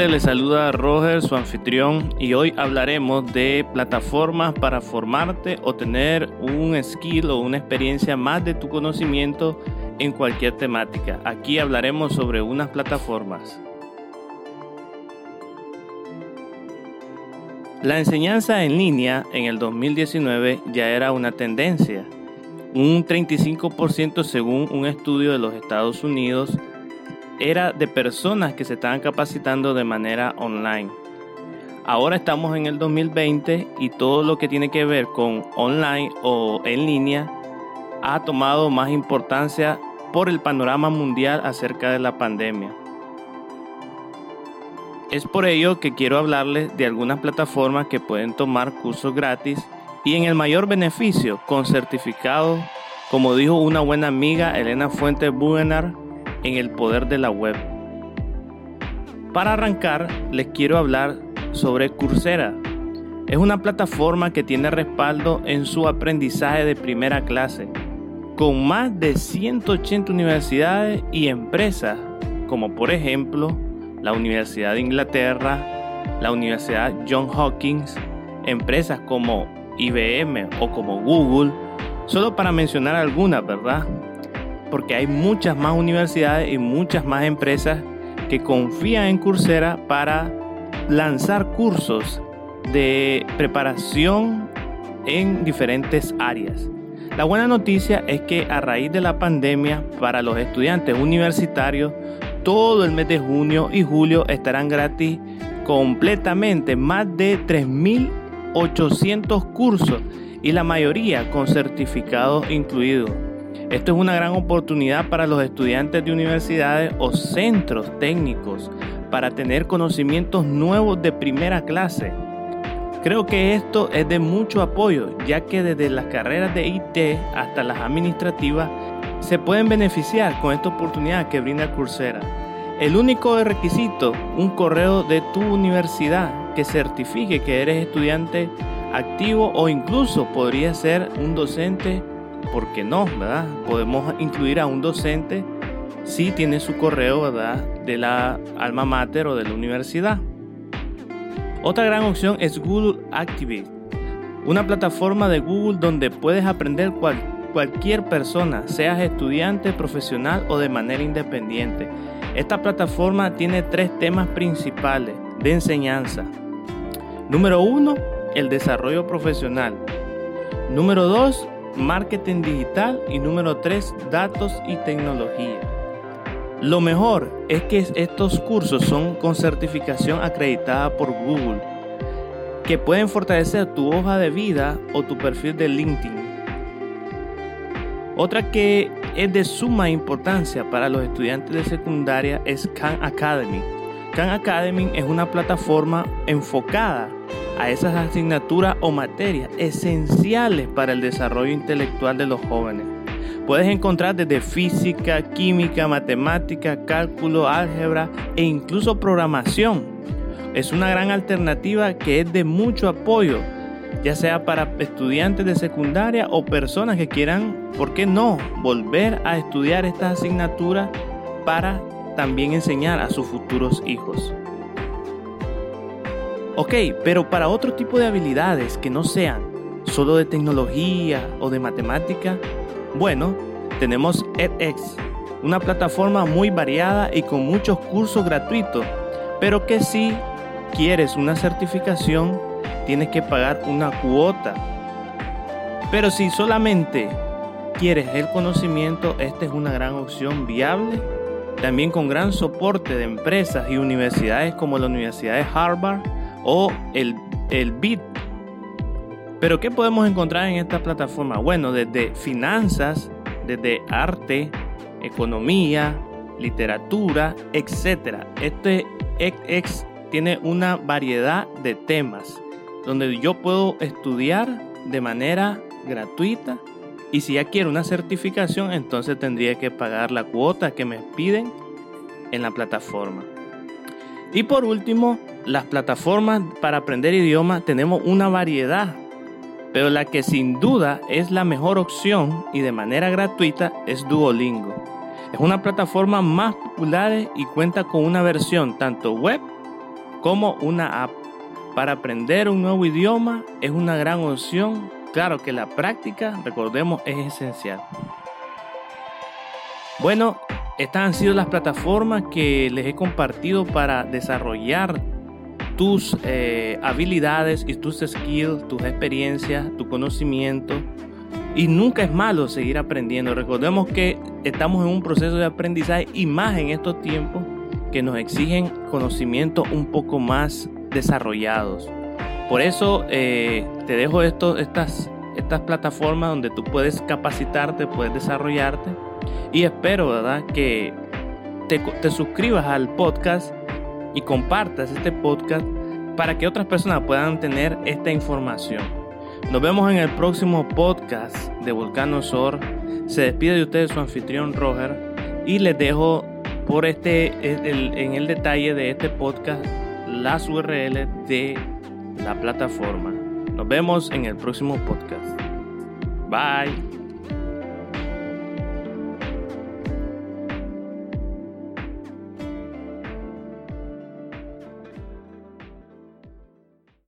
gente, les saluda Roger, su anfitrión, y hoy hablaremos de plataformas para formarte o tener un skill o una experiencia más de tu conocimiento en cualquier temática. Aquí hablaremos sobre unas plataformas. La enseñanza en línea en el 2019 ya era una tendencia. Un 35% según un estudio de los Estados Unidos era de personas que se estaban capacitando de manera online. Ahora estamos en el 2020 y todo lo que tiene que ver con online o en línea ha tomado más importancia por el panorama mundial acerca de la pandemia. Es por ello que quiero hablarles de algunas plataformas que pueden tomar cursos gratis y en el mayor beneficio con certificados, como dijo una buena amiga Elena Fuentes Buenar, en el poder de la web. Para arrancar, les quiero hablar sobre Coursera. Es una plataforma que tiene respaldo en su aprendizaje de primera clase, con más de 180 universidades y empresas, como por ejemplo la Universidad de Inglaterra, la Universidad John Hopkins, empresas como IBM o como Google, solo para mencionar algunas, ¿verdad? Porque hay muchas más universidades y muchas más empresas que confían en Coursera para lanzar cursos de preparación en diferentes áreas. La buena noticia es que a raíz de la pandemia para los estudiantes universitarios, todo el mes de junio y julio estarán gratis completamente más de 3.800 cursos y la mayoría con certificados incluidos. Esto es una gran oportunidad para los estudiantes de universidades o centros técnicos para tener conocimientos nuevos de primera clase. Creo que esto es de mucho apoyo, ya que desde las carreras de IT hasta las administrativas se pueden beneficiar con esta oportunidad que brinda Coursera. El único requisito, un correo de tu universidad que certifique que eres estudiante activo o incluso podría ser un docente ¿por qué no? ¿verdad? Podemos incluir a un docente si tiene su correo ¿verdad? de la alma mater o de la universidad. Otra gran opción es Google Activate, una plataforma de Google donde puedes aprender cualquier persona, seas estudiante, profesional o de manera independiente. Esta plataforma tiene tres temas principales de enseñanza. Número uno, el desarrollo profesional. Número dos, marketing digital y número 3, datos y tecnología. Lo mejor es que estos cursos son con certificación acreditada por Google, que pueden fortalecer tu hoja de vida o tu perfil de LinkedIn. Otra que es de suma importancia para los estudiantes de secundaria es Khan Academy. Khan Academy es una plataforma enfocada a esas asignaturas o materias esenciales para el desarrollo intelectual de los jóvenes. Puedes encontrar desde física, química, matemática, cálculo, álgebra e incluso programación. Es una gran alternativa que es de mucho apoyo, ya sea para estudiantes de secundaria o personas que quieran, ¿por qué no?, volver a estudiar estas asignaturas para también enseñar a sus futuros hijos. Ok, pero para otro tipo de habilidades que no sean solo de tecnología o de matemática, bueno, tenemos edX, una plataforma muy variada y con muchos cursos gratuitos, pero que si quieres una certificación, tienes que pagar una cuota. Pero si solamente quieres el conocimiento, esta es una gran opción viable, también con gran soporte de empresas y universidades como la Universidad de Harvard, o el, el BIT. Pero ¿qué podemos encontrar en esta plataforma? Bueno, desde finanzas, desde arte, economía, literatura, etc. Este X tiene una variedad de temas donde yo puedo estudiar de manera gratuita y si ya quiero una certificación entonces tendría que pagar la cuota que me piden en la plataforma. Y por último, las plataformas para aprender idiomas tenemos una variedad, pero la que sin duda es la mejor opción y de manera gratuita es Duolingo. Es una plataforma más popular y cuenta con una versión tanto web como una app. Para aprender un nuevo idioma es una gran opción. Claro que la práctica, recordemos, es esencial. Bueno, estas han sido las plataformas que les he compartido para desarrollar tus eh, habilidades y tus skills, tus experiencias, tu conocimiento. Y nunca es malo seguir aprendiendo. Recordemos que estamos en un proceso de aprendizaje y más en estos tiempos que nos exigen conocimientos un poco más desarrollados. Por eso eh, te dejo esto, estas, estas plataformas donde tú puedes capacitarte, puedes desarrollarte. Y espero ¿verdad? que te, suscribas al podcast y compartas este podcast para que otras personas puedan tener esta información. Nos vemos en el próximo podcast de Volcano Sor. Se despide de ustedes su anfitrión Roger y les dejo por este en el detalle de este podcast las URL de la plataforma. Nos vemos en el próximo podcast. Bye.